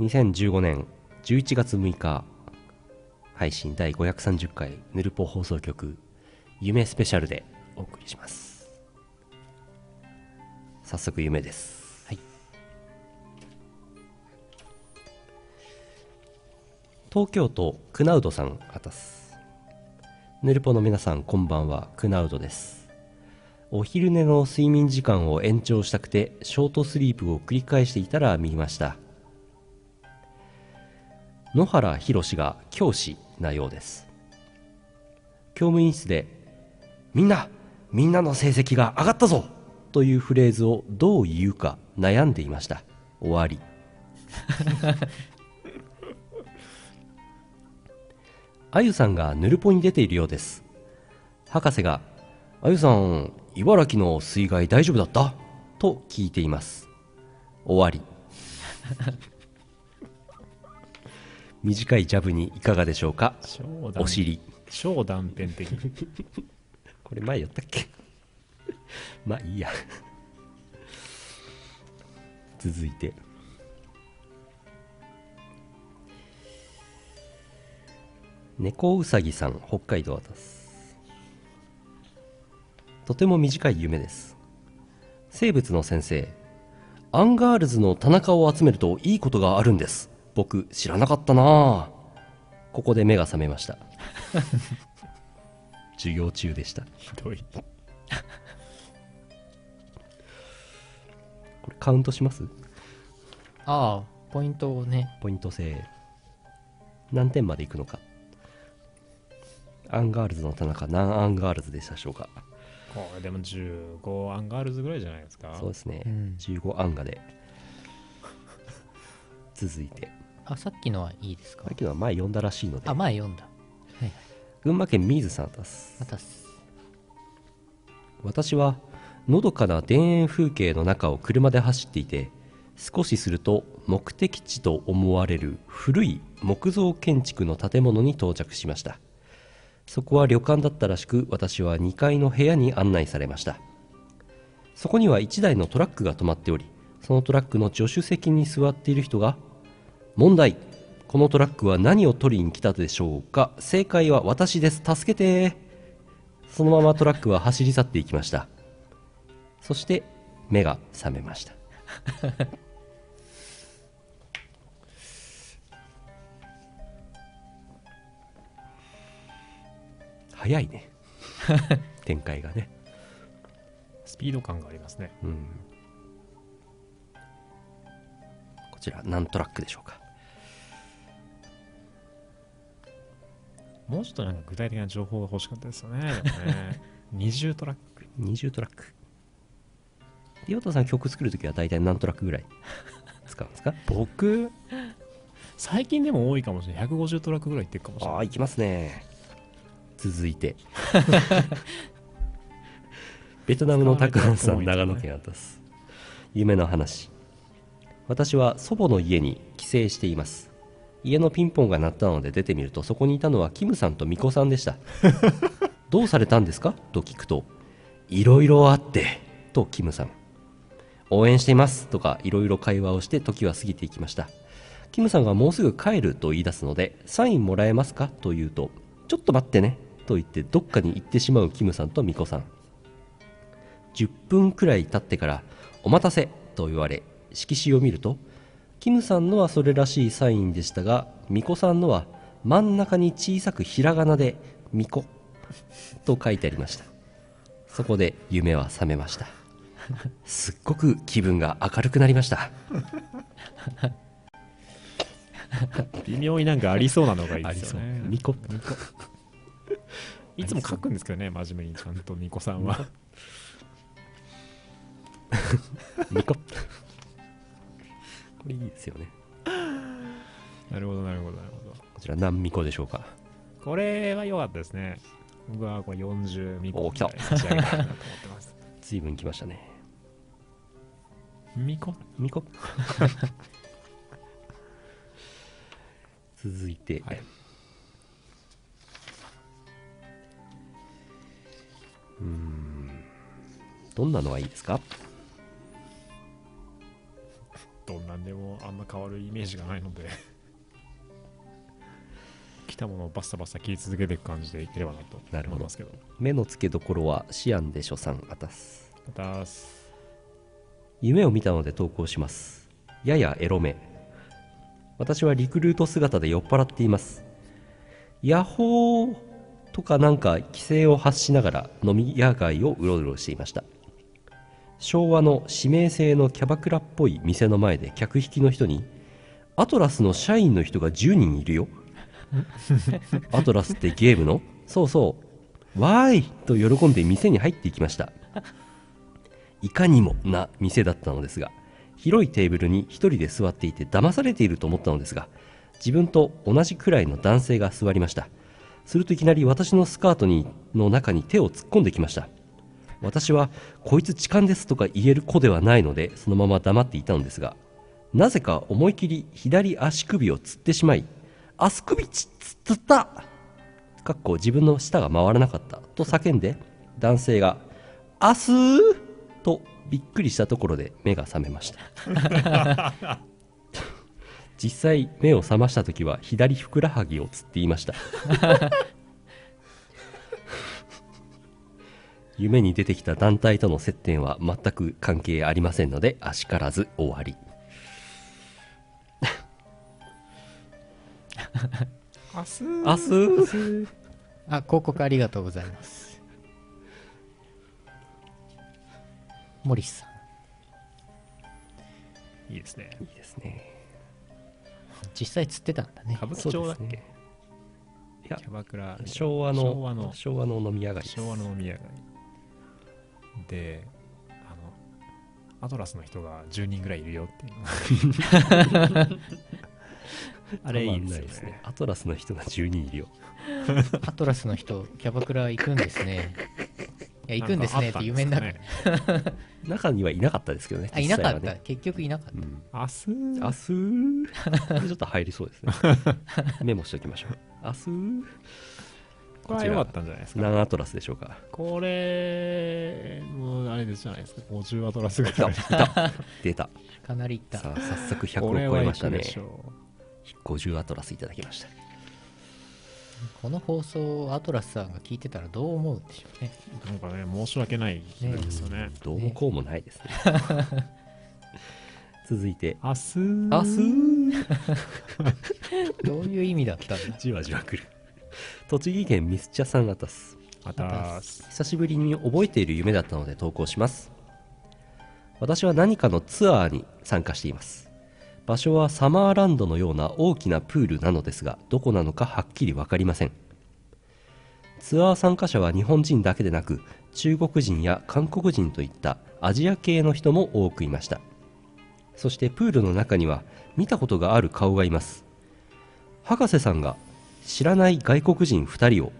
2015年11月6日配信第530回ヌルポ放送局夢スペシャルでお送りします。早速夢です。はい。東京都クナウドさんあたす。ヌルポの皆さんこんばんは。クナウドです。お昼寝の睡眠時間を延長したくてショートスリープを繰り返していたら見ました野原宏が教師なようです。教務員室で「みんなみんなの成績が上がったぞ!」というフレーズをどう言うか悩んでいました。終わり。あゆさんがヌルポに出ているようです。博士が「あゆさん茨城の水害大丈夫だった?」と聞いています。終わり。短いジャブにいかがでしょうか？お尻。超断片的。これ前やったっけ？まあいいや。続いて。猫うさぎさん北海道です。とても短い夢です。生物の先生。アンガールズの田中を集めるといいことがあるんです僕知らなかったな。あここで目が覚めました。授業中でした。ひどい。これカウントします？ああポイントをね。ポイント制。何点までいくのか？アンガールズの田中何アンガールズでしたでしょうか？これでも15アンガールズぐらいじゃないですか。そうですね、うん。15アンガで。続いてあさっきのはいいですか？さっきのは前読んだらしいので。あ前読んだ。群馬県水さんです。またす。私はのどかな田園風景の中を車で走っていて少しすると目的地と思われる古い木造建築の建物に到着しました。そこは旅館だったらしく私は2階の部屋に案内されました。そこには1台のトラックが止まっておりそのトラックの助手席に座っている人が問題。このトラックは何を取りに来たでしょうか？正解は私です。助けて。そのままトラックは走り去っていきました。そして目が覚めました。早いね。展開がね。スピード感がありますね。うん。こちら何トラックでしょうか？もうちょっとなんか具体的な情報が欲しかったですよね。でもね20トラック。20トラック。リオタさん曲作るときは大体何トラックぐらい使うんですか？僕最近でも多いかもしれない。150トラックぐらいいってるかもしれない。ああいきますね。続いて。ベトナムのタクハンさん長野県あたす。夢の話。私は祖母の家に帰省しています家のピンポンが鳴ったので出てみるとそこにいたのはキムさんとミコさんでした。どうされたんですか？と聞くといろいろあってとキムさん。応援していますとかいろいろ会話をして時は過ぎていきました。キムさんがもうすぐ帰ると言い出すのでサインもらえますか？と言うとちょっと待ってねと言ってどっかに行ってしまうキムさんとミコさん。10分くらい経ってからお待たせと言われ色紙を見るとキムさんのはそれらしいサインでしたがミコさんのは真ん中に小さくひらがなで「ミコ」と書いてありました。そこで夢は覚めました。すっごく気分が明るくなりました。微妙になんかありそうなのがいいですよね。ミコ。いつも書くんですけどね真面目に。ちゃんとニコさんは。ミコ。これいいですよね。なるほどなるほどなるほど。こちら何ミコでしょうか？これは良かったですね。僕はこれ40ミコお来た。差し上げたいなと思ってます。随分来ましたね。ミコミコ続いて、はい、どんなのがいいですか？と何でもあんま変わるイメージがないので。来たものをバッサバッサ切り続けていく感じでいければなとなるほど思いますけど。目の付けどころはシアンで所賛あたす。またす。夢を見たので投稿します。ややエロめ。私はリクルート姿で酔っ払っています。ヤッホーとかなんか規制を発しながら飲み屋街をうろうろしていました昭和の指名制のキャバクラっぽい店の前で客引きの人にアトラスの社員の人が10人いるよ。アトラスってゲームの？そうそう。わーいと喜んで店に入っていきました。いかにもな店だったのですが広いテーブルに一人で座っていて騙されていると思ったのですが自分と同じくらいの男性が座りました。するといきなり私のスカートにの中に手を突っ込んできました私はこいつ痴漢ですとか言える子ではないのでそのまま黙っていたのですがなぜか思い切り左足首をつってしまい足首つつったかっこ自分の舌が回らなかったと叫んで男性が「明日!」とびっくりしたところで目が覚めました 実際目を覚ました時は左ふくらはぎをつっていました夢に出てきた団体との接点は全く関係ありませんのであしからず終わり。明日明日あ、広告ありがとうございます。モリスさん。いいですね。いいですね。実際釣ってたんだね。歌。舞伎町だっけ、そうですね。いやキャバクラ昭和の昭和の。昭和の飲み屋街です。昭和の飲み屋街であのアトラスの人が10人ぐらいいるよっていう。あれいいですよね。アトラスの人が10人いるよ。アトラスの人、キャバクラ行くんですね。いや、行くんですねって夢になる。中にはいなかったですけどねあ、いなかった。結局いなかっうん。明日明日ちょっと入りそうですね。メモしておきましょう。明日これは良かったんじゃないですか何アトラスでしょうか？これもうあれですじゃないですか。50アトラスぐらい。出た。た。かなり行った。さあ早速100こを超えましたね。でしょ50アトラスいただきました。この放送をアトラスさんが聞いてたらどう思うんでしょうね。うなんかね申し訳ないですよね。どうもこうもないですね。続いて。明日明日どういう意味だったんだ。じわじわ来る栃木県ミスチャさんあたす。またす。久しぶりに覚えている夢だったので投稿します。私は何かのツアーに参加しています。場所はサマーランドのような大きなプールなのですがどこなのかはっきり分かりません。ツアー参加者は日本人だけでなく中国人や韓国人といったアジア系の人も多くいました。そしてプールの中には見たことがある顔がいます。博士さんが知らない外国人2人を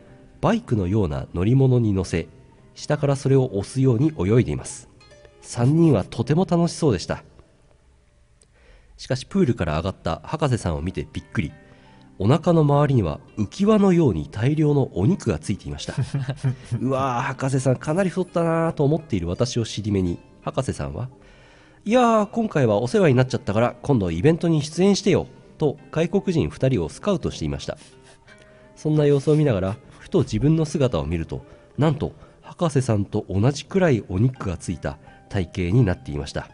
バイクのような乗り物に乗せ下からそれを押すように泳いでいます。3人はとても楽しそうでした。しかしプールから上がった博士さんを見てびっくり。お腹の周りには浮き輪のように大量のお肉がついていました。うわー博士さんかなり太ったなーと思っている私を尻目に博士さんはいやー今回はお世話になっちゃったから今度イベントに出演してよと外国人2人をスカウトしていましたそんな様子を見ながらふと自分の姿を見るとなんと博士さんと同じくらいお肉がついた体型になっていました。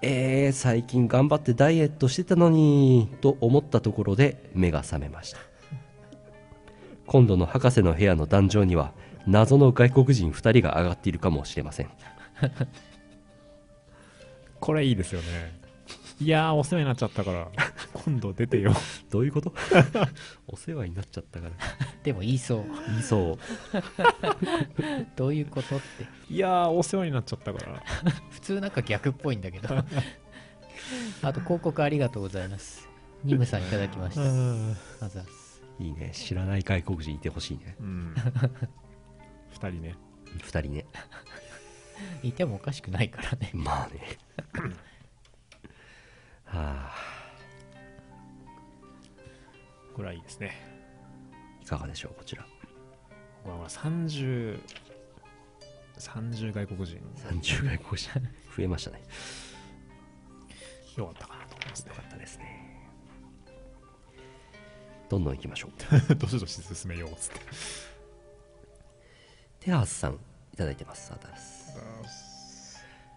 えー、最近頑張ってダイエットしてたのにと思ったところで目が覚めました。今度の博士の部屋の壇上には謎の外国人2人が上がっているかもしれません。これいいですよね。いやーお世話になっちゃったから。今度出てよ。どういうこと？お世話になっちゃったから。でも言いそう。言いそう。どういうことって。いやーお世話になっちゃったから。普通なんか逆っぽいんだけど。あと広告ありがとうございます。ニムさんいただきました。あざっす。いいね。知らない外国人いてほしいね。うん。2人ね。2人ね。いてもおかしくないからね。まあねはあ。これはいいですね。いかがでしょうこちら。これは30 30外国人。30外国人。増えましたね。よかったかなと思いますね。よかったですね。どんどん行きましょう。どしどし進めようっつって。テハスさんいただいてます。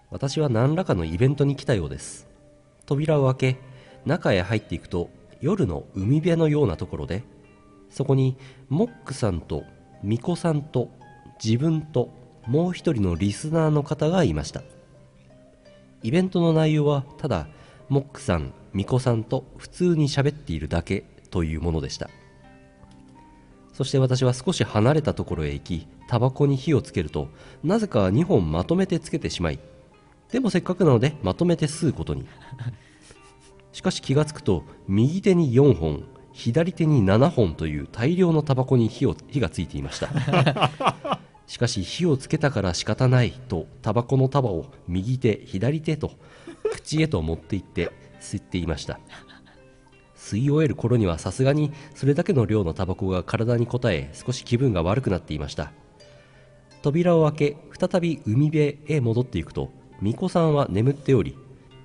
私は何らかのイベントに来たようです扉を開け中へ入っていくと夜の海辺のようなところでそこにモックさんとミコさんと自分ともう一人のリスナーの方がいました。イベントの内容はただモックさんミコさんと普通に喋っているだけというものでした。そして私は少し離れたところへ行きタバコに火をつけるとなぜか2本まとめてつけてしまいでもせっかくなのでまとめて吸うことに。しかし気がつくと右手に4本左手に7本という大量のタバコに火を火がついていました。しかし火をつけたから仕方ないとタバコの束を右手左手と口へと持って行って吸っていました。吸い終える頃にはさすがにそれだけの量のタバコが体に応え少し気分が悪くなっていました。扉を開け再び海辺へ戻っていくと巫女さんは眠っており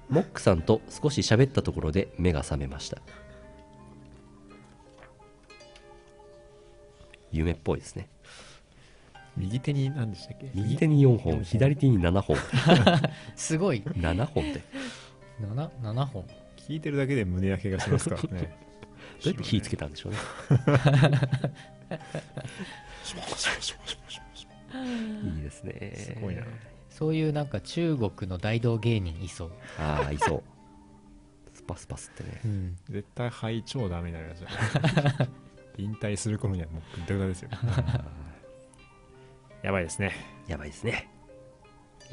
モックさんと少し喋ったところで目が覚めました。夢っぽいですね。右手に何でしたっけ？右手に4本左手に7本。すごい。7本って。7, 7本。聞いてるだけで胸焼けがしますからね。どうやって火つけたんでしょうね。いいですねすごいなそういうなんか中国の大道芸人いそう、ああいそう。スパスパスってね。うん、絶対肺超ダメになるやつ引退する頃にはもうグッダグダですよ。やばいですね。やばいですね。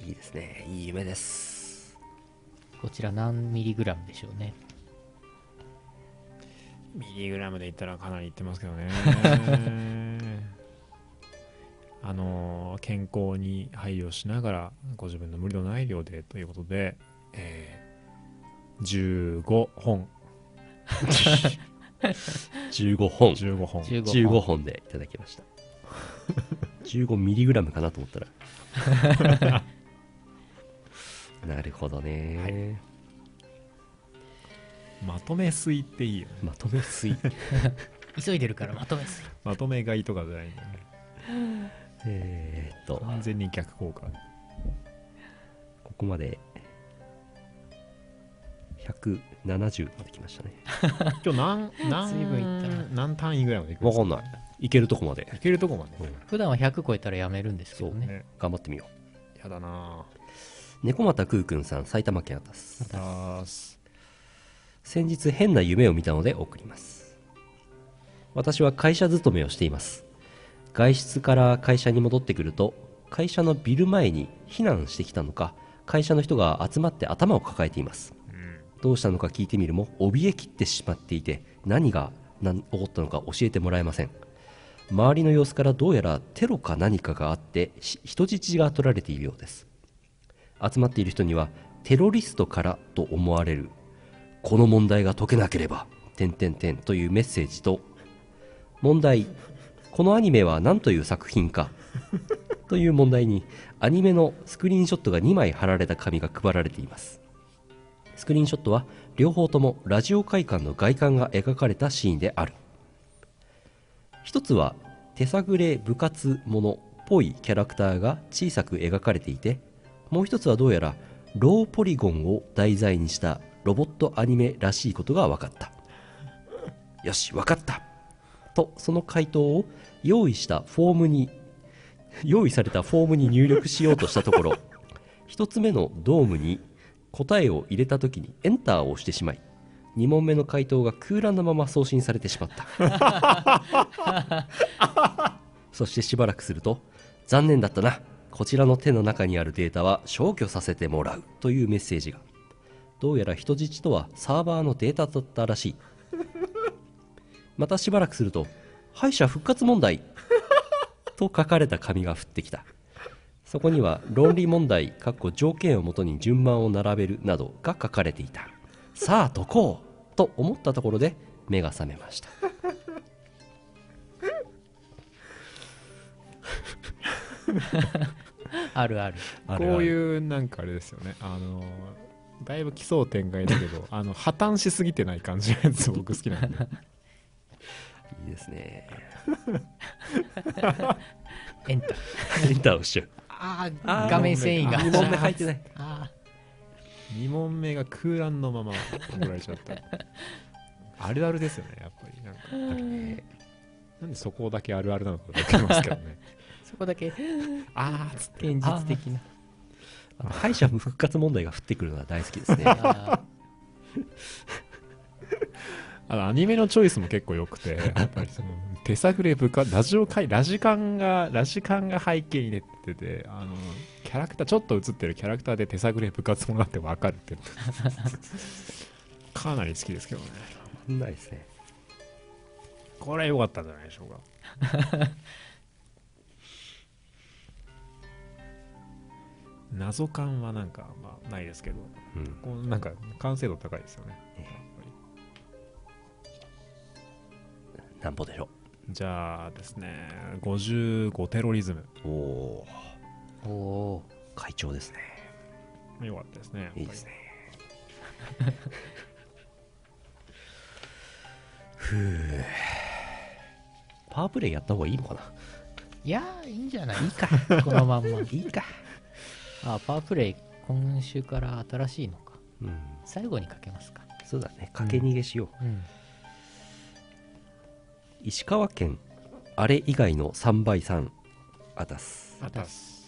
いいですね。いい夢です。こちら何ミリグラムでしょうね。ミリグラムで言ったらかなりいってますけどね あのー健康に配慮しながらご自分の無理のない量でということで、えー15本。15本。15本。15 15本。でいただきました。15ミリグラムかなと思ったら。なるほどね、まとめ吸いっていいよね。まとめ吸い。急いでるからまとめすぎまとめ買いとかじゃないんだよねえーっと。完全に逆効果。ここまで170まで来ましたね。今日何何随分いったな。何単位ぐらいまでいくんですか？わかんない。いけるとこまで。いけるとこまで、普段は100超えたらやめるんですけどね。ね。頑張ってみよやだな。う猫又くーくんさん埼玉県あたす。ぁあー先日変な夢を見たので送ります。私は会社勤めをしています外出から会社に戻ってくると会社のビル前に避難してきたのか会社の人が集まって頭を抱えています。どうしたのか聞いてみるも怯えきってしまっていて何が何起こったのか教えてもらえません。周りの様子からどうやらテロか何かがあってし人質が取られているようです。集まっている人にはテロリストからと思われるこの問題が解けなければ点点点というメッセージと問題このアニメは何という作品か？という問題にアニメのスクリーンショットが2枚貼られた紙が配られています。スクリーンショットは両方ともラジオ会館の外観が描かれたシーンである。一つは手探れ部活ものっぽいキャラクターが小さく描かれていてもう一つはどうやらローポリゴンを題材にしたロボットアニメらしいことが分かった。よし分かったとその回答を用意したフォームに用意されたフォームに入力しようとしたところ 一つ目のドームに答えを入れた時にエンターを押してしまい2問目の回答が空欄のまま送信されてしまった。そしてしばらくすると残念だったな。こちらの手の中にあるデータは消去させてもらうというメッセージが。どうやら人質とはサーバーのデータだったらしいまたしばらくすると敗者復活問題 と書かれた紙が降ってきた。そこには論理問題かっこ条件をもとに順番を並べるなどが書かれていた。さあ解こうと思ったところで目が覚めました。あるある。こういうなんかあれですよね。あのだいぶ奇想天外だけどあの破綻しすぎてない感じのやつ僕好きなんでいいですね。エンター。エンターをしちゃう。ああ画面遷移が。2問目入ってないあ2問目が空欄のまま送られちゃった。あるあるですよねやっぱり。なんかーなんでそこだけあるあるなのか分かりますけどね。そこだけ。あーっつって。現実的な。敗者復活問題が降ってくるのは大好きですねああのアニメのチョイスも結構良くて やっぱりその手探れ部下ラジオ会ラジカンがラジカンが背景に出ててあのキャラクターちょっと映ってるキャラクターで手探れ部活もなって分かるって かなり好きですけどね。ないですね。これは良かったんじゃないでしょうか。謎感はなんかまあないですけど。うん。こうなんか完成度高いですよねなんぼでしょ。じゃあですね55テロリズム。うおおー。おー。会長ですね。良かったですねいいですね。ふう。パワープレイやった方がいいのかな。いやーいいんじゃない？いいか。このまんま。いいか。あパワープレイ今週から新しいのか。うん。最後にかけますか。そうだね。駆け逃げしよう、うん石川県あれ以外の3倍3あたす。あたす。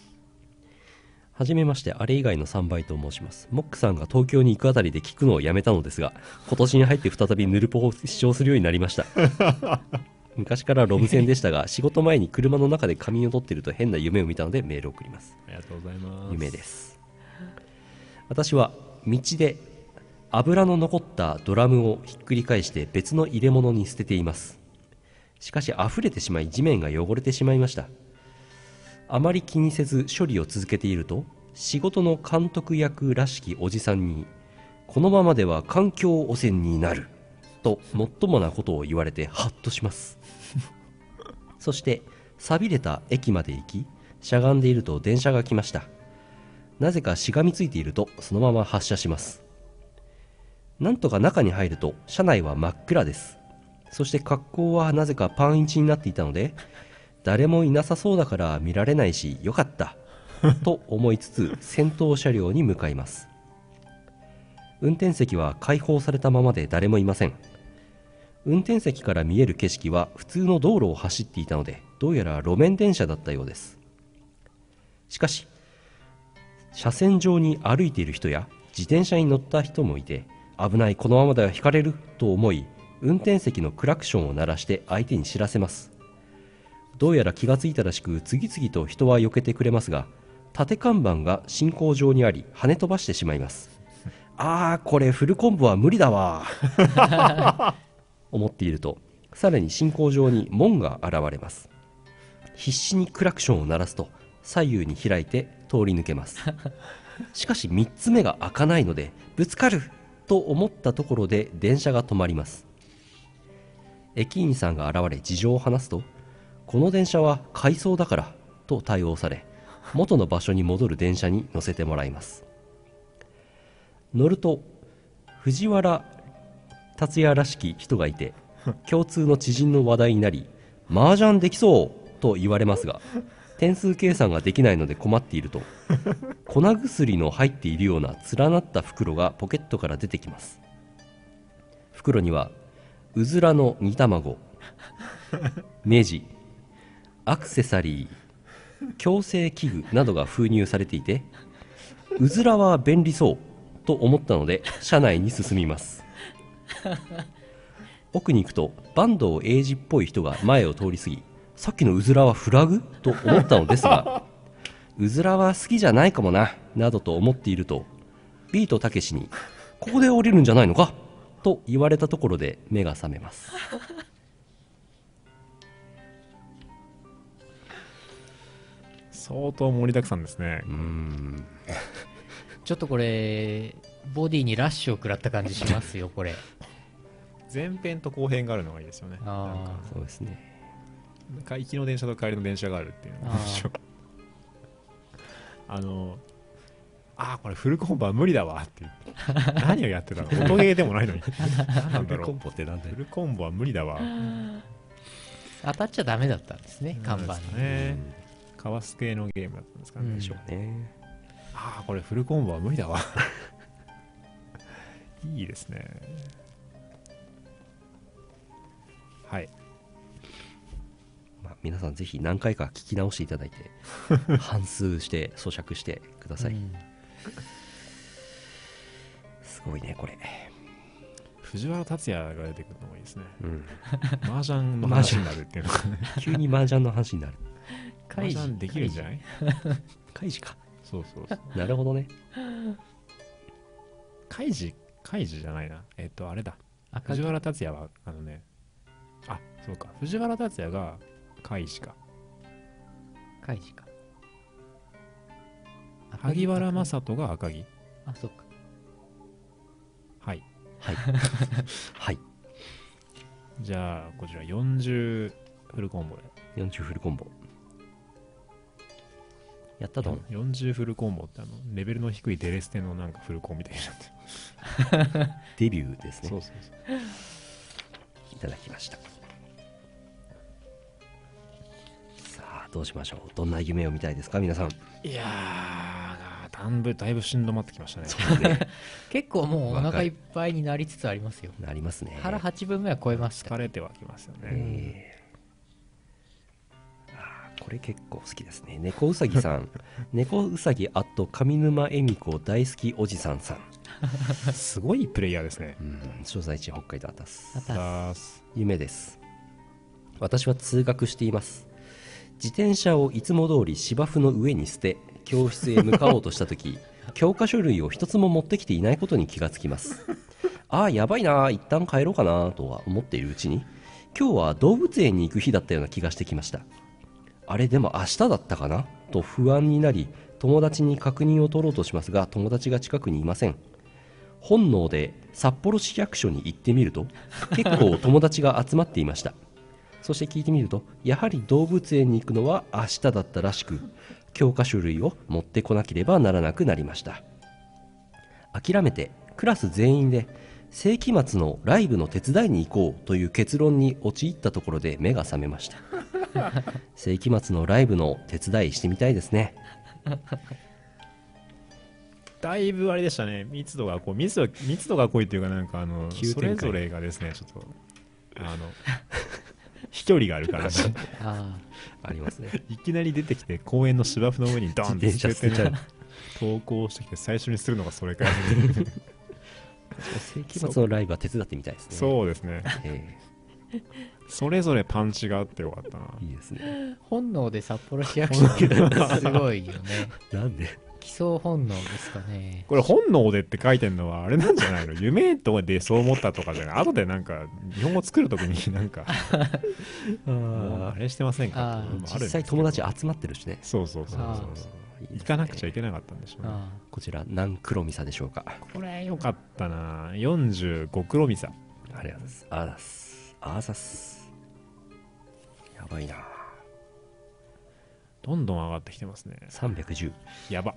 はじめましてあれ以外の3倍と申します。モックさんが東京に行くあたりで聞くのをやめたのですが今年に入って再びヌルポを視聴するようになりました。昔からロブ戦でしたが仕事前に車の中で仮眠を取っていると変な夢を見たのでメールを送ります。ありがとうございます。夢です。私は道で油の残ったドラムをひっくり返して別の入れ物に捨てていますしかし溢れてしまい地面が汚れてしまいました。あまり気にせず処理を続けていると仕事の監督役らしきおじさんにこのままでは環境汚染になるともっともなことを言われてハッとします。そして錆びれた駅まで行きしゃがんでいると電車が来ました。なぜかしがみついているとそのまま発車します。なんとか中に入ると車内は真っ暗です。そして格好はなぜかパンイチになっていたので誰もいなさそうだから見られないしよかったと思いつつ先頭車両に向かいます。運転席は開放されたままで誰もいません。運転席から見える景色は普通の道路を走っていたのでどうやら路面電車だったようです。しかし車線上に歩いている人や自転車に乗った人もいて危ないこのままでは引かれると思い運転席のクラクションを鳴らして相手に知らせます。どうやら気がついたらしく次々と人は避けてくれますが縦看板が進行上にあり跳ね飛ばしてしまいます。あーこれフルコンボは無理だわ。思っているとさらに進行上に門が現れます。必死にクラクションを鳴らすと左右に開いて通り抜けます。しかし3つ目が開かないのでぶつかると思ったところで電車が止まります。駅員さんが現れ事情を話すとこの電車は回送だからと対応され元の場所に戻る電車に乗せてもらいます。乗ると藤原達也らしき人がいて共通の知人の話題になり麻雀できそうと言われますが点数計算ができないので困っていると粉薬の入っているような連なった袋がポケットから出てきます袋にはうずらの煮卵。ネジアクセサリー。矯正器具などが封入されていてうずらは便利そうと思ったので車内に進みます。奥に行くと坂東英二っぽい人が前を通り過ぎさっきのうずらはフラグ？と思ったのですがうずらは好きじゃないかもななどと思っているとビートたけしにここで降りるんじゃないのか？と言われたところで目が覚めます。相当盛りだくさんですね。うーん。ちょっとこれボディにラッシュを食らった感じしますよこれ。前編と後編があるのがいいですよね。あー。なんかそうですね。行きの電車と帰りの電車があるっていうのあのああこれフルコンボは無理だわ。って言って何をやってたの？音ゲーでもないのに。何なんだろう？ボってなんだフルコンボは無理だわ。当たっちゃダメだったんですね看板に。ね。かわす系のゲームだったんですかね、うん。でしょうねああこれフルコンボは無理だわ。いいですね。はい。まあ、皆さんぜひ何回か聞き直していただいて 反数して咀嚼してください、うんすごいねこれ。藤原竜也が出てくるのもいいですね。うん。麻雀の話になるっていうのがね。急に麻雀の話になる。麻雀できるんじゃない？開示か。そうそうそう。なるほどね。カイジカイジじゃないな。えっとあれだ。赤藤原竜也はあのね。あそうか。藤原竜也がカイジか。カイジか萩原正人が赤木。あそっか。はい。はい。はい。じゃあこちら40フルコンボで。40フルコンボ。やったの40フルコンボってあのレベルの低いデレステのなんかフルコンみたいになってる。デビューですね。そうそうそう。いただきましたどうしましょう？どんな夢を見たいですか？皆さん。いやーだいぶだいぶしんどまってきましたね。ね。結構もうお腹いっぱいになりつつありますよ。なりますね。腹8分目は超えました。疲れてはきますよね、えー。これ結構好きですね。猫うさぎさん。猫うさぎあと上沼恵美子大好きおじさんさん、すごいプレイヤーですね。うん、所在地北海道あたすまただーす夢です。私は通学しています自転車をいつも通り芝生の上に捨て教室へ向かおうとした時 教科書類を一つも持ってきていないことに気がつきます。ああやばいな一旦帰ろうかなとは思っているうちに今日は動物園に行く日だったような気がしてきました。あれでも明日だったかな？と不安になり友達に確認を取ろうとしますが友達が近くにいません。本能で札幌市役所に行ってみると結構友達が集まっていました。そして聞いてみるとやはり動物園に行くのは明日だったらしく教科書類を持ってこなければならなくなりました。諦めてクラス全員で世紀末のライブの手伝いに行こうという結論に陥ったところで目が覚めました。世紀末のライブの手伝いしてみたいですね。だいぶあれでしたね。密度がこう密度密度が濃いというかなんかあのそれぞれがですねちょっとあの飛距離があるからあありますね。いきなり出てきて公園の芝生の上にドンって捨てちゃう投稿してきて最初にするのがそれか世紀末のライブは手伝ってみたいですね。そうですね。えそれぞれパンチがあってよかったな。えいいですね。あ本能で札幌市役所 すごいよね。なんで？基礎本能ですかね。これ本能でって書いてるのはあれなんじゃないの？夢とかでそう思ったとかじゃない後でなんか日本語作るときになんか もうあれしてませんか？ん実際友達集まってるしね。そうそうそうあそう。行かなくちゃいけなかったんでしょうね。あこちら何黒ミサでしょうか？これよかったな。45クロミサありがとうございます。あざすあざす。やばいな。どんどん上がってきてますね。310やば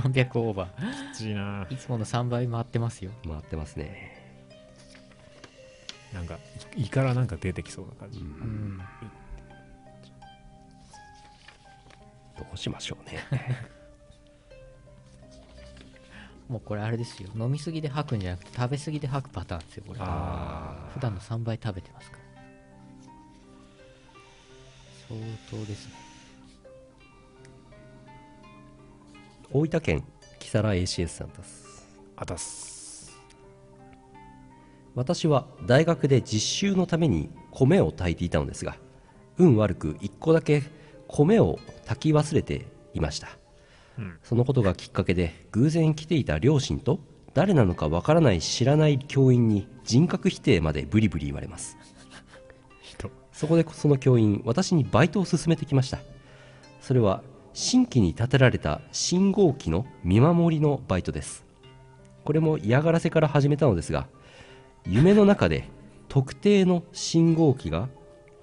300オーバー。きついな。いつもの3倍回ってますよ。回ってますね。なんか胃からなんか出てきそうな感じ、うん。どうしましょうね。もうこれあれですよ。飲みすぎで吐くんじゃなくて食べすぎで吐くパターンですよこれ。あ普段の3倍食べてますから。相当です。ね大分県木更 ACS さんです。あたす。私は大学で実習のために米を炊いていたのですが運悪く1個だけ米を炊き忘れていました、うんそのことがきっかけで偶然来ていた両親と誰なのかわからない知らない教員に人格否定までブリブリ言われます。人そこでその教員私にバイトを勧めてきました。それは新規に建てられた信号機の見守りのバイトです。これも嫌がらせから始めたのですが夢の中で特定の信号機が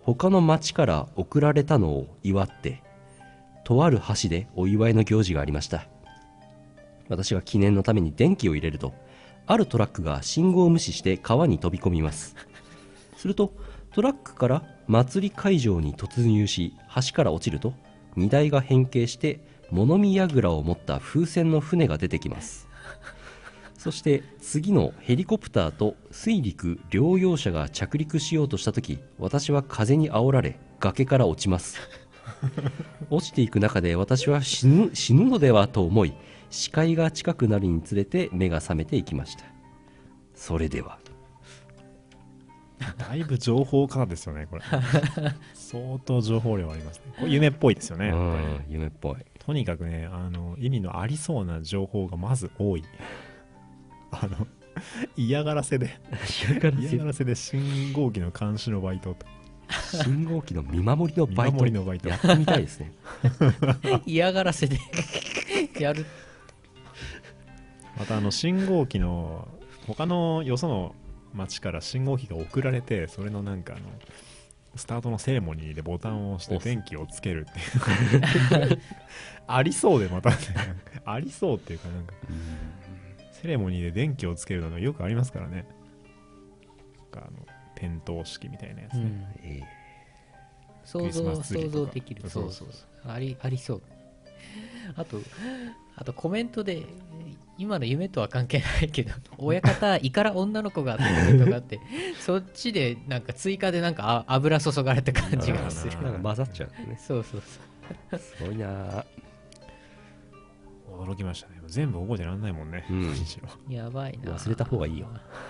他の町から送られたのを祝ってとある橋でお祝いの行事がありました。私は記念のために電気を入れるとあるトラックが信号を無視して川に飛び込みます。するとトラックから祭り会場に突入し橋から落ちると荷台が変形して物見櫓を持った風船の船が出てきます。そして次のヘリコプターと水陸両用車が着陸しようとした時私は風に煽られ崖から落ちます。落ちていく中で私は死ぬ死ぬのではと思い視界が近くなるにつれて目が覚めていきました。それではだいぶ情報化ですよねこれ。相当情報量ありますね。これ夢っぽいですよねやっぱり。うん夢っぽい。とにかくねあの意味のありそうな情報がまず多い。あの嫌がらせで嫌がらせ？で信号機の監視のバイトと。信号機の見守りの見バイト？守りのバイト。やってみたいですね。嫌がらせで やる。またあの信号機の他のよその町から信号機が送られてそれのなんかあのスタートのセレモニーでボタンを押して電気をつけるっていう。ありそうでまた。ね ありそうっていうかなんか。セレモニーで電気をつけるのがよくありますからね。なんかあの点灯式みたいなやつね、うん。え想像想像できる。そうそうそう。ありありそう。あとあとコメントで今の夢とは関係ないけど 親方胃から女の子がってコメントがあってそっちでなんか追加でなんかあ油注がれた感じがする。え なんか混ざっちゃうんですね。そうそうそう。すごいな。あ驚きましたね。全部覚えてらんないもんね、うん。何しろやばいな。忘れた方がいいよ。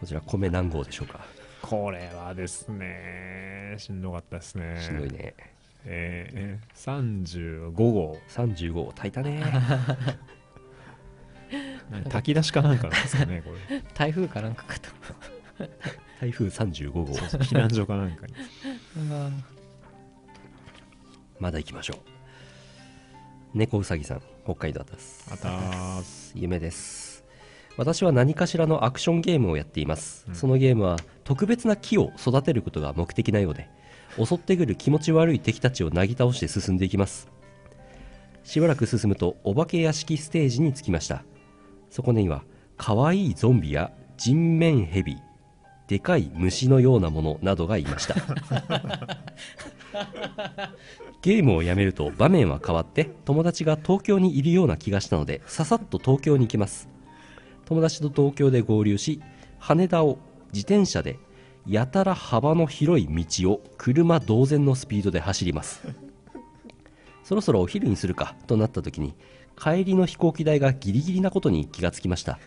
こちら米何号でしょうか？これはですねしんどかったですね。しんどいねえー、35号。35号炊いたね。炊き出しかなんかなんですかねこれ。台風かなんかかと。台風35号。避難所かなんかに。まだ行きましょう。猫うさぎさん北海道です。あたーす。夢です。私は何かしらのアクションゲームをやっています、うん。そのゲームは特別な木を育てることが目的なようで襲ってくる気持ち悪い敵たちをなぎ倒して進んでいきます。しばらく進むとお化け屋敷ステージに着きました。そこには可愛いゾンビや人面ヘビでかい虫のようなものなどがいました。ゲームをやめると場面は変わって友達が東京にいるような気がしたのでささっと東京に行きます。友達と東京で合流し羽田を自転車でやたら幅の広い道を車同然のスピードで走ります。そろそろお昼にするかとなった時に帰りの飛行機代がギリギリなことに気がつきました。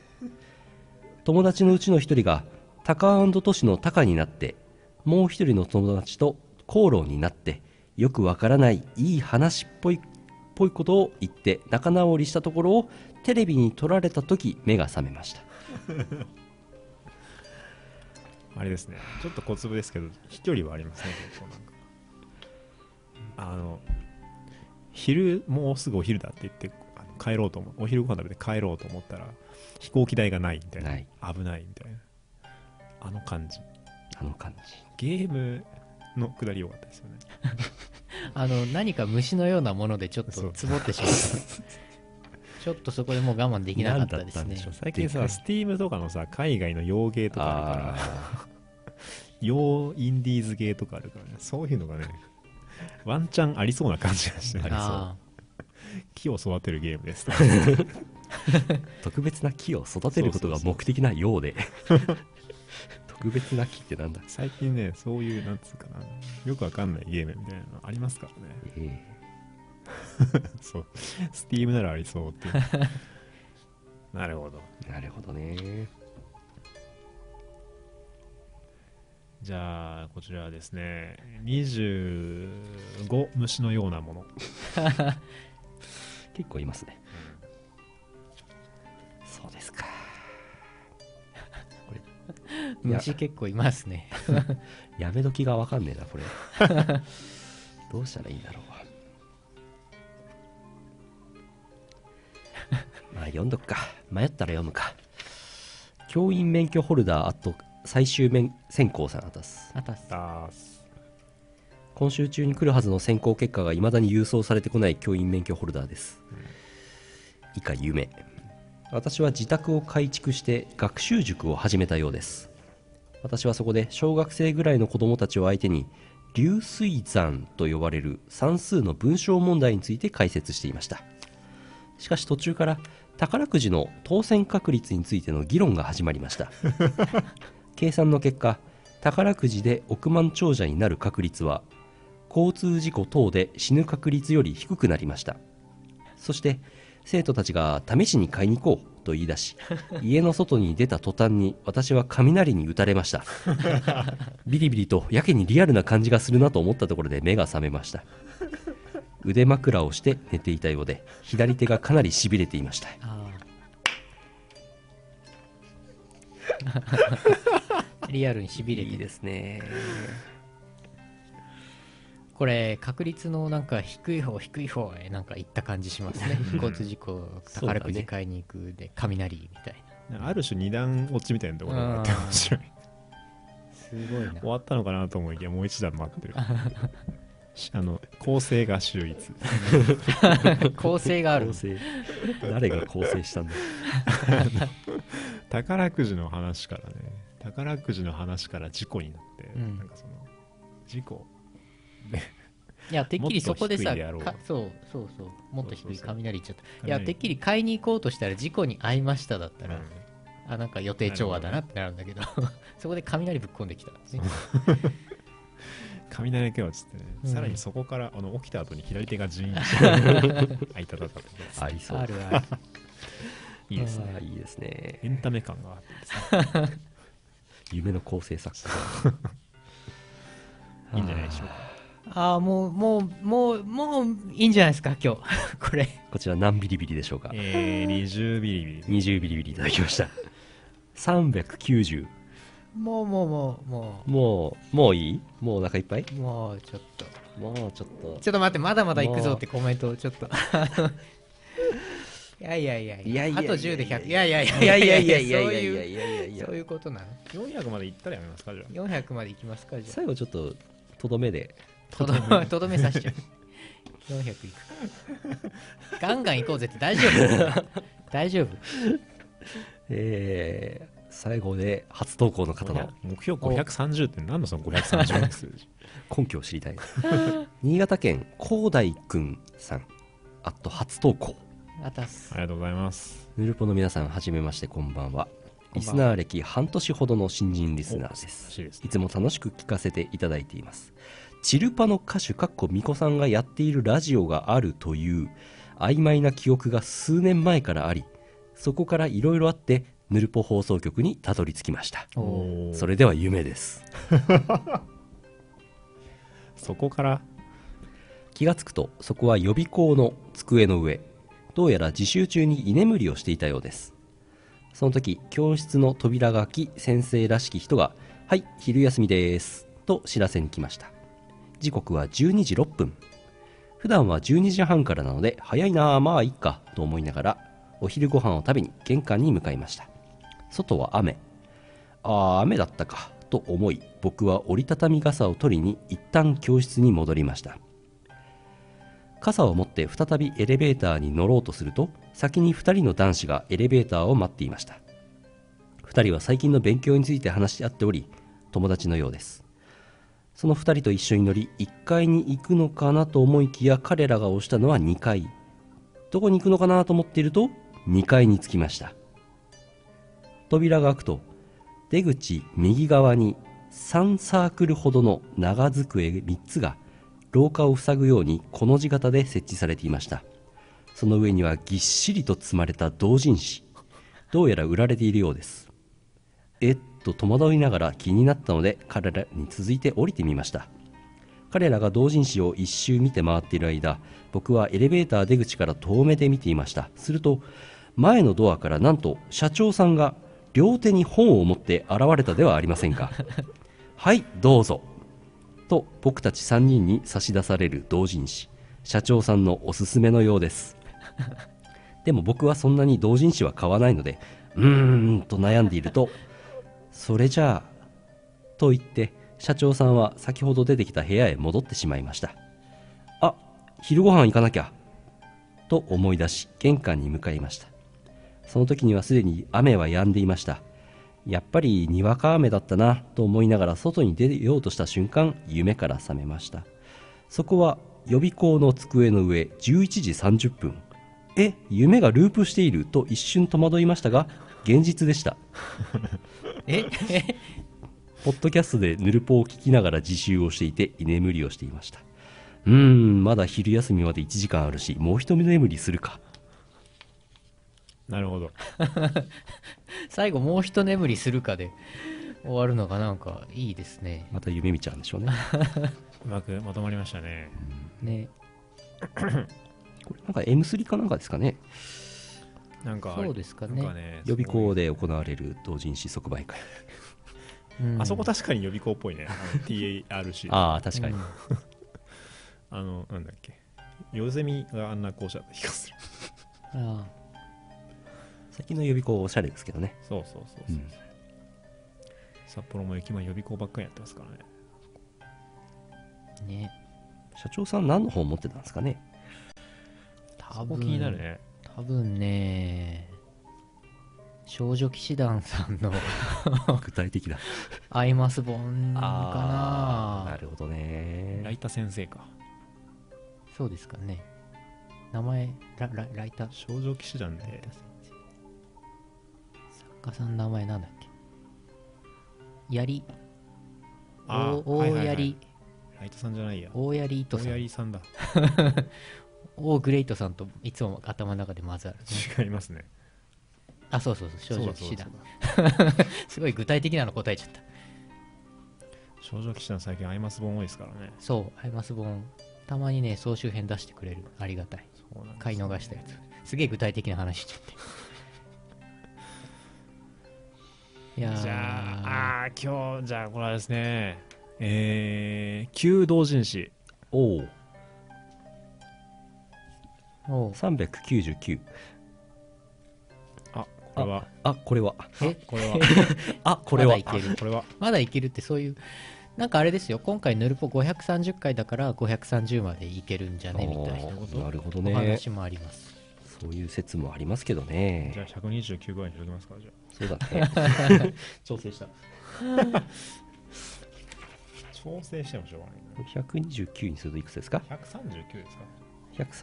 友達のうちの一人がタカトシのタカになってもう一人の友達と口論になってよくわからないいい話っぽいっぽいことを言って仲直りしたところをテレビに撮られた時目が覚めました あれですね。ちょっと小粒ですけど飛距離はありますね結構なんか。あの昼もうすぐお昼だって言ってあの帰ろうと思う。お昼ご飯食べて帰ろうと思ったら飛行機代がないみたいな。ない。危ないみたいな。あの感じ。あの感じ。ゲームのくだり良かったですよね。あの何か虫のようなものでちょっとつぼってしまった ちょっとそこでもう我慢できなかったですね。最近さ Steam とかのさ海外の洋芸とかあるから。あ 洋インディーズゲーとかあるからね。そういうのがねワンチャンありそうな感じがしてありそう。あ木を育てるゲームです 特別な木を育てることが目的なようで。特別な木ってなんだ、最近ねそういうなんつうかな。よくわかんないゲームみたいなのありますからね。え そう。スティームならありそうっていう。なるほど。えなるほどね。じゃあこちらはですね。25虫のようなもの。結構いますね、そうですか。虫結構いますね。やめ時がわかんねえなこれ。どうしたらいいんだろうあ読んどくか。迷ったら読むか。教員免許ホルダーあと最終面選考さんあたす。あたす。だーす。今週中に来るはずの選考結果が未だに郵送されてこない教員免許ホルダーです、以下夢私は自宅を改築して学習塾を始めたようです。私はそこで小学生ぐらいの子供たちを相手に流水算と呼ばれる算数の文章問題について解説していました。しかし途中から宝くじの当選確率についての議論が始まりました。計算の結果宝くじで億万長者になる確率は交通事故等で死ぬ確率より低くなりました。そして生徒たちが試しに買いに行こうと言い出し 家の外に出た途端に私は雷に打たれました。ビリビリとやけにリアルな感じがするなと思ったところで目が覚めました腕枕をして寝ていたようで左手がかなりしびれていました。リアルにしびれてる。ですね。これ確率のなんか低い方低い方へなんか行った感じしますね。交通事故宝くじ買いに行くで雷みたいある種二段落ちみたいなところがあって面白い。なすごいな。終わったのかなと思いきやもう一段待ってる。し あの構成が秀逸。構成がある。誰が構成したんだ？宝くじの話からね。宝くじの話から事故になって、うん。なんかその事故。いやてっきりそこでさそうそうそう。もっと低い雷いっちゃった。い雷やてっきり買いに行こうとしたら事故に遭いましただったら、うん。あなんか予定調和だなってなるんだけど。そこで雷ぶっ込んできたんですね雷が落ちてね、うん。さらにそこからあの起きた後に左手がジーンとあ いたたたってありそう。あるある。いいですね。いいですね。エンタメ感があってですね夢の構成作家いいんじゃないでしょうか。ああもうもうもうもういいんじゃないですか今日。これ。こちら何ビリビリでしょうか？えー、20ビリビリ。20ビリビリ。いただきました。390もうもうもうももうもういい？もうお腹いっぱい？うもうちょっと。もうちょっと。ちょっと待ってまだまだ行くぞってコメントをちょっと。いやいやいやいや。あと10で100いやいやいやいや。いやいやいやいそういうやいやいやそういうことなの400まで行ったらやめますかじゃあ。400まで行きますかじゃ最後ちょっととどめで。あとどめ。とどめさしちゃう。400いく。ガンガン行こうぜって大丈夫？大丈夫？えー、最後で初投稿の方の目標530って何のその530の数字根拠を知りたい。新潟県広大くんさんあと初投稿。あたすありがとうございます。ヌルポの皆さんはじめましてこんばんは。リスナー歴半年ほどの新人リスナーです。しいですいつも楽しく聞かせていただいています。チルパの歌手かっこみこさんがやっているラジオがあるという曖昧な記憶が数年前からありそこからいろいろあってヌルポ放送局にたどり着きました。それでは夢です。そこから。気がつくとそこは予備校の机の上。どうやら自習中に居眠りをしていたようです。その時教室の扉が開き先生らしき人が「はい昼休みです」と知らせに来ました。時刻は12時6分。普段は12時半からなので早いなあまあいいかと思いながらお昼ご飯を食べに玄関に向かいました外は雨。ああ雨だったか。と思い僕は折りたたみ傘を取りに一旦教室に戻りました。傘を持って再びエレベーターに乗ろうとすると先に2人の男子がエレベーターを待っていました。2人は最近の勉強について話し合っており友達のようです。その2人と一緒に乗り1階に行くのかなと思いきや彼らが押したのは2階。どこに行くのかなと思っていると2階に着きました。扉が開くと出口右側に3サークルほどの長机3つが廊下を塞ぐようにこの字型で設置されていました。その上にはぎっしりと積まれた同人誌。どうやら売られているようです。えっと戸惑いながら気になったので彼らに続いて降りてみました。彼らが同人誌を一周見て回っている間僕はエレベーター出口から遠目で見ていました。すると前のドアからなんと社長さんが両手に本を持って現れたではありませんか。はいどうぞ。と僕たち3人に差し出される同人誌。社長さんのおすすめのようです。でも僕はそんなに同人誌は買わないのでうーんと悩んでいるとそれじゃあと言って社長さんは先ほど出てきた部屋へ戻ってしまいました。あ昼ご飯行かなきゃ。と思い出し玄関に向かいましたその時にはすでに雨は止んでいました。やっぱりにわか雨だったなと思いながら外に出ようとした瞬間夢から覚めました。そこは予備校の机の上11時30分。え夢がループしていると一瞬戸惑いましたが現実でした。え？ポッドキャストでヌルポを聞きながら自習をしていて居眠りをしていました。うーんまだ昼休みまで1時間あるしもう一眠りするかなるほど。最後もう一眠りするかで終わるのがなんかいいですね。また夢見ちゃうんでしょうね。うまくまとまりましたね。ね。これなんか M3 かなんかですかね。なんかそうですかね。なんかね予備校で行われる同人誌即売会。うん。あそこ確かに予備校っぽいね。TARC あ ああ確かに、うん。のなんだっけ。ヨゼミがあんな校舎だった気がする。あ最近の予備校おしゃれですけどね。そうそうそうそう、う。ん。札幌も駅前予備校ばっかりやってますからね。あね。社長さん何の本持ってたんですかね？多分気になるね。多分ね少女騎士団さんの 具体的だアイマス本かな。なるほどね。ライタ先生か。そうですかね。名前ララライター？少女騎士団で。ライター先生。作家さんの名前なんだっけ？やりあ大はいはいはい。大やりライタさんじゃないや。大やり糸大さん。やりさんだ。大グレイトさんといつも頭の中で混ざる、ね、違いますね。あそうそうそう少女騎士だ。すごい具体的なの答えちゃった。少女騎士団最近アイマス本多いですからね。そうアイマス本。たまにね総集編出してくれる。ありがたい。そうなんです買い逃したやつ。すげえ具体的な話しちゃっていやー。じゃああー今日じゃあこれはですねえー、旧同人誌。おおおう。399あこれは。あこれは。え？これは。あこれは。まだいける。これは。まだいけるってそういう。なんかあれですよ。今回ヌルポ530回だから530までいけるんじゃね？みたいななるほどおね話もありますそういう説もありますけどじゃねあ129ぐらいに広げますかじゃそうだね 調整した。あ 調整してもしょうがない129にするといくつですか？な139ですか。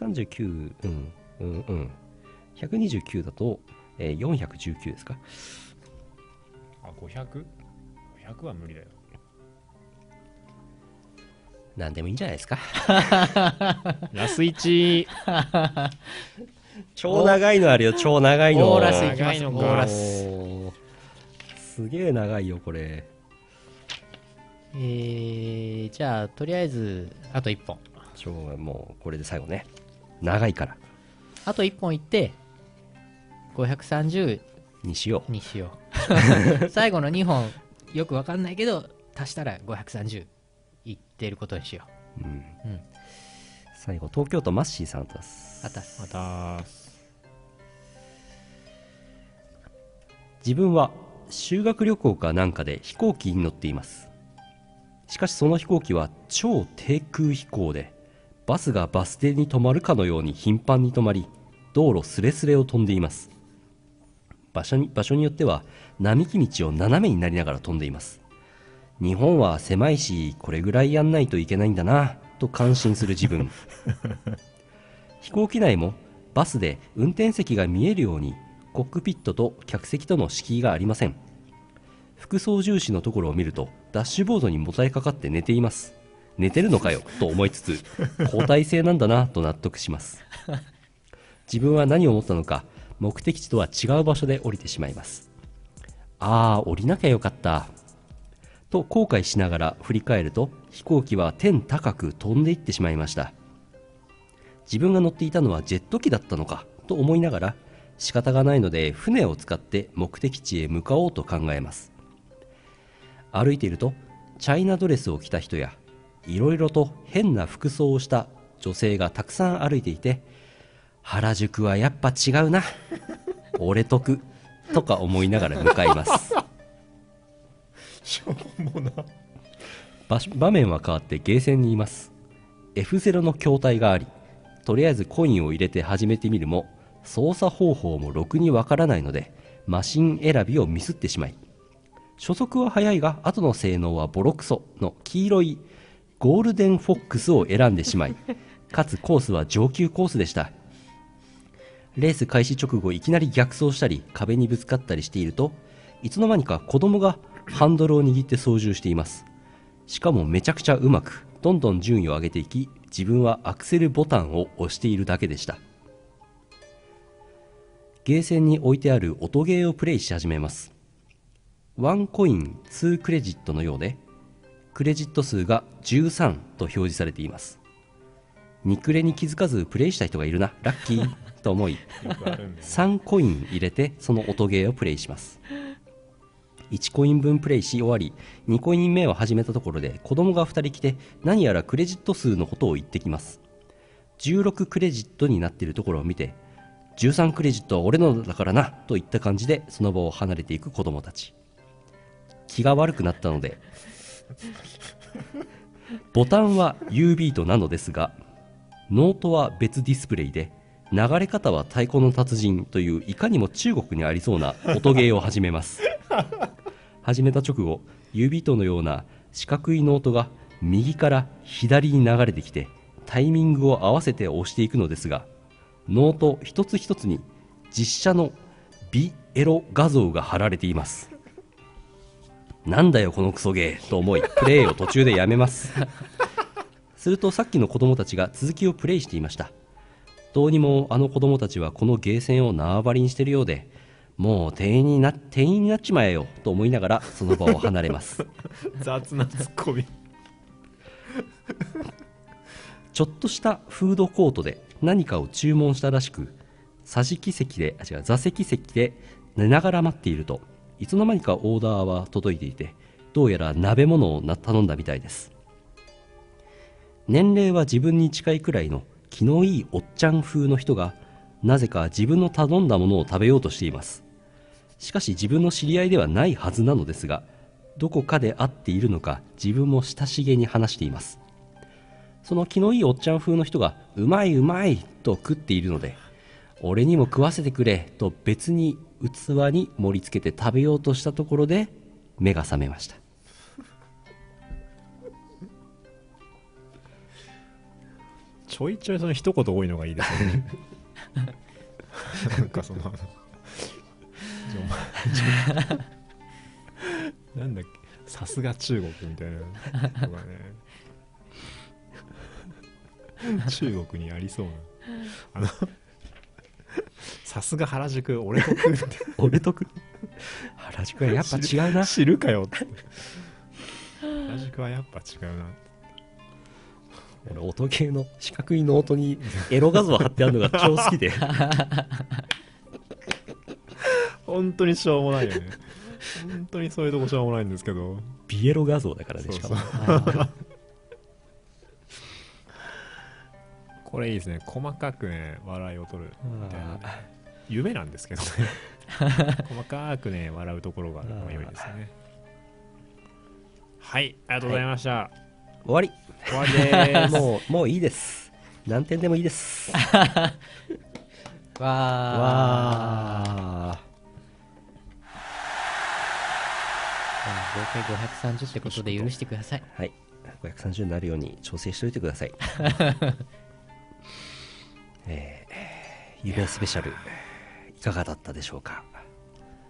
139うんうんうん。129だと、えー、419ですか？あ 500?500 は無理だよ。何でもいいんじゃないですか。ラス1超長いのあるよ。超長いの。オーラスいきます長いのかオーラス。すげえ長いよこれ。えー、じゃあとりあえずあと1本。超もうこれで最後ね。長いから。あと1本いって530にしよう。にしよう。最後の2本よくわかんないけど足したら530いってることにしよう。ん。ううん最後東京都マッシーさんです。あたす。また自分は修学旅行かなんかで飛行機に乗っています。しかしその飛行機は超低空飛行でバスがバス停に止まるかのように頻繁に止まり道路すれすれを飛んでいます。場所に場所によっては並木道を斜めになりながら飛んでいます。日本は狭いしこれぐらいやんないといけないんだな。と感心する自分。飛行機内もバスで運転席が見えるようにコックピットと客席との敷居がありません。副操縦士のところを見るとダッシュボードにもたれかかって寝ています。寝てるのかよと思いつつ交代制なんだなと納得します。自分は何を思ったのか目的地とは違う場所で降りてしまいます。ああ降りなきゃよかった。と後悔しながら振り返ると飛行機は天高く飛んでいってしまいました。自分が乗っていたのはジェット機だったのかと思いながら仕方がないので船を使って目的地へ向かおうと考えます。歩いているとチャイナドレスを着た人やいろいろと変な服装をした女性がたくさん歩いていて原宿はやっぱ違うな俺得とか思いながら向かいます。しょうもな。場場面は変わってゲーセンにいます。F0 の筐体がありとりあえずコインを入れて始めてみるも操作方法もろくにわからないのでマシン選びをミスってしまい初速は速いが後の性能はボロクソの黄色いゴールデンフォックスを選んでしまい かつコースは上級コースでした。レース開始直後いきなり逆走したり壁にぶつかったりしているといつの間にか子供がハンドルを握って操縦していますしかもめちゃくちゃうまくどんどん順位を上げていき自分はアクセルボタンを押しているだけでした。ゲーセンに置いてある音ゲーをプレイし始めます。1コイン2クレジットのようでクレジット数が13と表示されています。ニクレに気づかずプレイした人がいるなラッキーと思いよくあるんで、ね、3コイン入れてその音ゲーをプレイします1コイン分プレイし終わり2コイン目を始めたところで子供が2人来て何やらクレジット数のことを言ってきます。16クレジットになっているところを見て13クレジットは俺のだからなといった感じでその場を離れていく子供たち。気が悪くなったので ボタンは U ビートなのですがノートは別ディスプレイで流れ方は太鼓の達人といういかにも中国にありそうな音ゲーを始めます。始めた直後 jubeat のような四角いノートが右から左に流れてきてタイミングを合わせて押していくのですがノート一つ一つに実写の微エロ画像が貼られています。なんだよこのクソゲーと思いプレイを途中でやめます。するとさっきの子供たちが続きをプレイしていました。どうにもあの子供たちはこのゲーセンを縄張りにしてるようでもう店員にな店員になっちまえよと思いながらその場を離れます。雑なツッコミ。ちょっとしたフードコートで何かを注文したらしく桟敷席であ違う座席席で寝ながら待っているといつの間にかオーダーは届いていてどうやら鍋物をな頼んだみたいです。年齢は自分に近いくらいの気のいいおっちゃん風の人がなぜか自分の頼んだものを食べようとしていますしかし自分の知り合いではないはずなのですがどこかで会っているのか自分も親しげに話しています。その気のいいおっちゃん風の人がうまいうまいと食っているので俺にも食わせてくれと別に器に盛り付けて食べようとしたところで目が覚めました。ちょいちょいその一言多いのがいいですよね。なんかそのなんだっけ？さすが中国みたいなのがね。中国にありそうな。あのさすが原宿俺と食うって俺とく原宿はやっぱ違うな。知るかよって原宿はやっぱ違うな。俺音ゲーの四角いノートにエロ画像貼ってあるのが超好きで本当にしょうもないよね。本当にそういうとこしょうもないんですけど。ビエロ画像だからねしかも。これいいですね。細かくね笑いを取るみたいなね。夢なんですけどね。細かくね笑うところが良いですね。はいありがとうございました、終わり。終わりです。もうもういいです。何点でもいいですわー。わあ合計530ってことで許してください。はい。530になるように調整しておいてください。えー、夢スペシャルいかがだったでしょうか？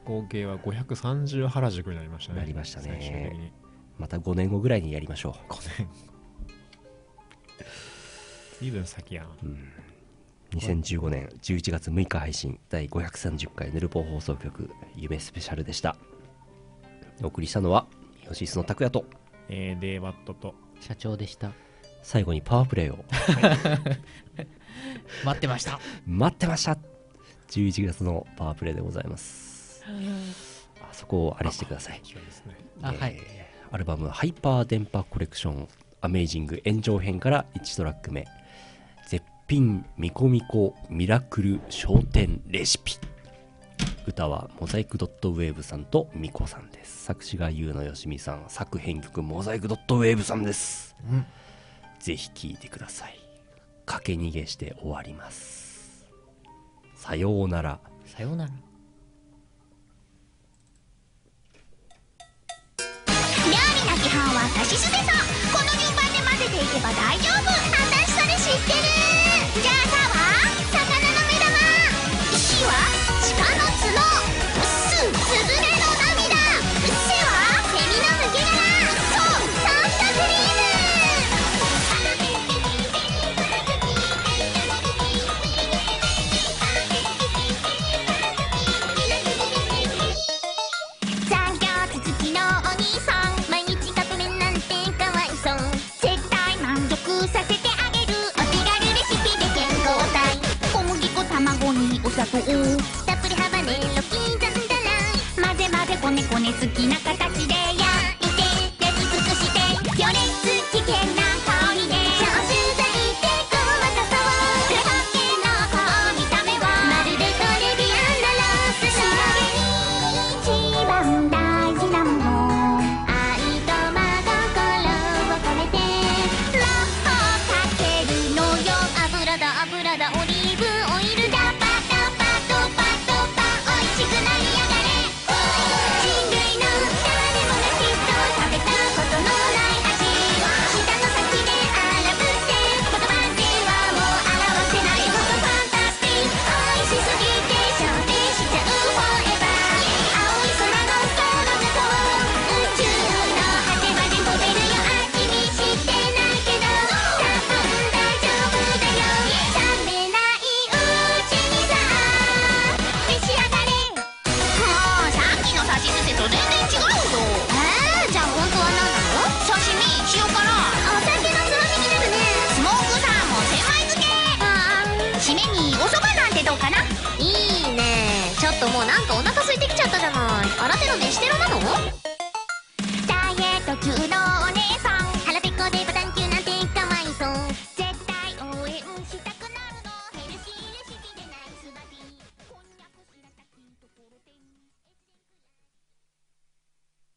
合計は530原宿になりましたね。なりましたね。また5年後ぐらいにやりましょ5年。随分先やん。う2015年11月6日配信第530回ヌルポ放送局夢スペシャルでしたお送りしたのは吉須の拓也とえー、デーバットと社長でした。最後にパワープレイを。待ってました。待ってました。11月のパワープレイでございます。あそこをあれしてください。ね。あはい。えーアルバム「ハイパー電波コレクションアメイジング炎上編」から1トラック目「絶品みこみこミラクル商店レシピ」歌はモザイクドットウェーブさんとミコさんです。作詞が優野よしみさん。作編曲モザイクドットウェーブさんです、うん、ぜひ聴いてください。駆け逃げして終わります。さようなら。さようなら。料理の基本はさしすせそこの順番で混ぜていけば大丈夫。私それ知ってる。じゃあさは魚の目玉。石は？たっぷりハバネロ刻んだら混ぜ混ぜこねこね好きな形で